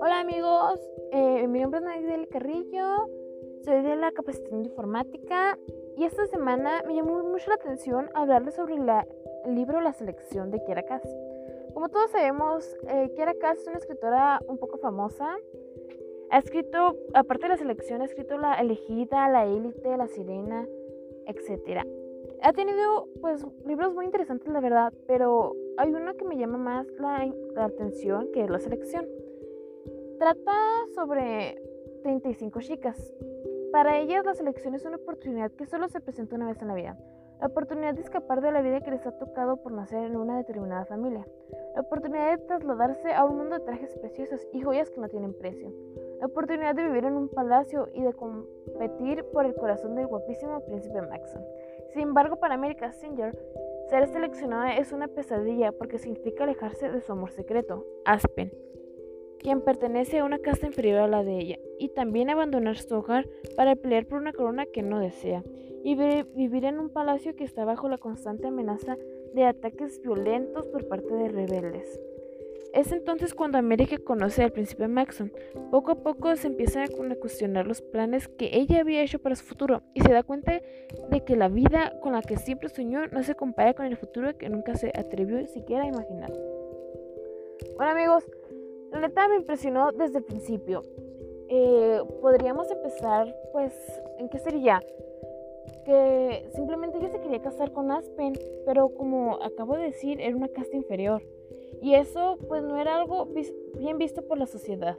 Hola amigos, eh, mi nombre es Nadia Carrillo, soy de la capacitación de informática y esta semana me llamó mucho la atención hablarles sobre el libro La selección de Kiera Cass. Como todos sabemos, eh, Kiera Cass es una escritora un poco famosa. Ha escrito, aparte de la selección, ha escrito La elegida, La élite, La sirena, etc. Ha tenido pues libros muy interesantes la verdad, pero hay uno que me llama más la, la atención que es La selección. Trata sobre 35 chicas. Para ellas la selección es una oportunidad que solo se presenta una vez en la vida. La oportunidad de escapar de la vida que les ha tocado por nacer en una determinada familia. La oportunidad de trasladarse a un mundo de trajes preciosos y joyas que no tienen precio. La oportunidad de vivir en un palacio y de competir por el corazón del guapísimo príncipe Maxon. Sin embargo, para America Singer, ser seleccionada es una pesadilla porque significa alejarse de su amor secreto, Aspen quien pertenece a una casta inferior a la de ella, y también abandonar su hogar para pelear por una corona que no desea, y vivir en un palacio que está bajo la constante amenaza de ataques violentos por parte de rebeldes. Es entonces cuando América conoce al príncipe Maxon. Poco a poco se empieza a cuestionar los planes que ella había hecho para su futuro y se da cuenta de que la vida con la que siempre soñó no se compara con el futuro que nunca se atrevió siquiera a imaginar. Bueno amigos, la neta me impresionó desde el principio. Eh, podríamos empezar, pues, ¿en qué sería? Que simplemente ella se quería casar con Aspen, pero como acabo de decir, era una casta inferior. Y eso, pues, no era algo bien visto por la sociedad.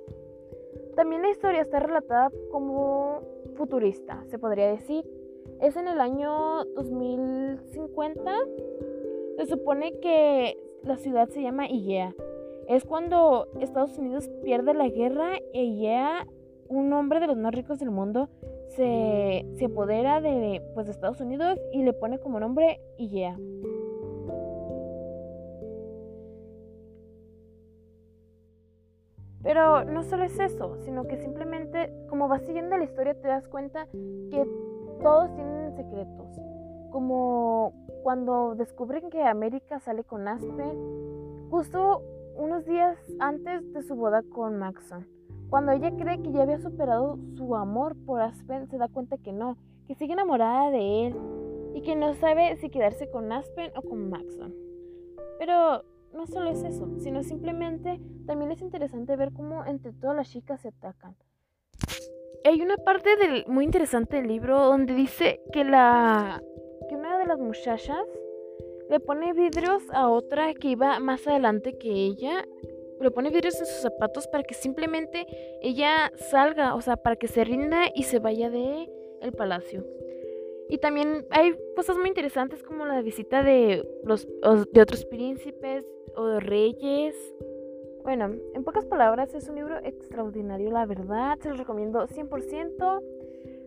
También la historia está relatada como futurista, se podría decir. Es en el año 2050. Se supone que la ciudad se llama Igea es cuando Estados Unidos pierde la guerra y ya un hombre de los más ricos del mundo se, se apodera de, pues, de Estados Unidos y le pone como nombre IEA. Pero no solo es eso, sino que simplemente como vas siguiendo la historia te das cuenta que todos tienen secretos. Como cuando descubren que América sale con Aspen, justo unos días antes de su boda con Maxon. Cuando ella cree que ya había superado su amor por Aspen, se da cuenta que no, que sigue enamorada de él y que no sabe si quedarse con Aspen o con Maxon. Pero solo es eso, sino simplemente también es interesante ver cómo entre todas las chicas se atacan. Hay una parte del, muy interesante del libro donde dice que, la, que una de las muchachas le pone vidrios a otra que iba más adelante que ella. Le pone vidrios en sus zapatos para que simplemente ella salga, o sea, para que se rinda y se vaya de el palacio. Y también hay cosas muy interesantes como la visita de los de otros príncipes o de reyes. Bueno, en pocas palabras es un libro extraordinario, la verdad, se los recomiendo 100%.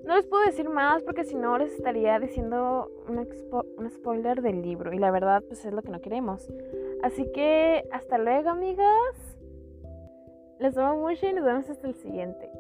No les puedo decir más porque si no les estaría diciendo un, spoiler del libro y la verdad pues es lo que no queremos. Así que hasta luego amigas. Les amo mucho y nos vemos hasta el siguiente.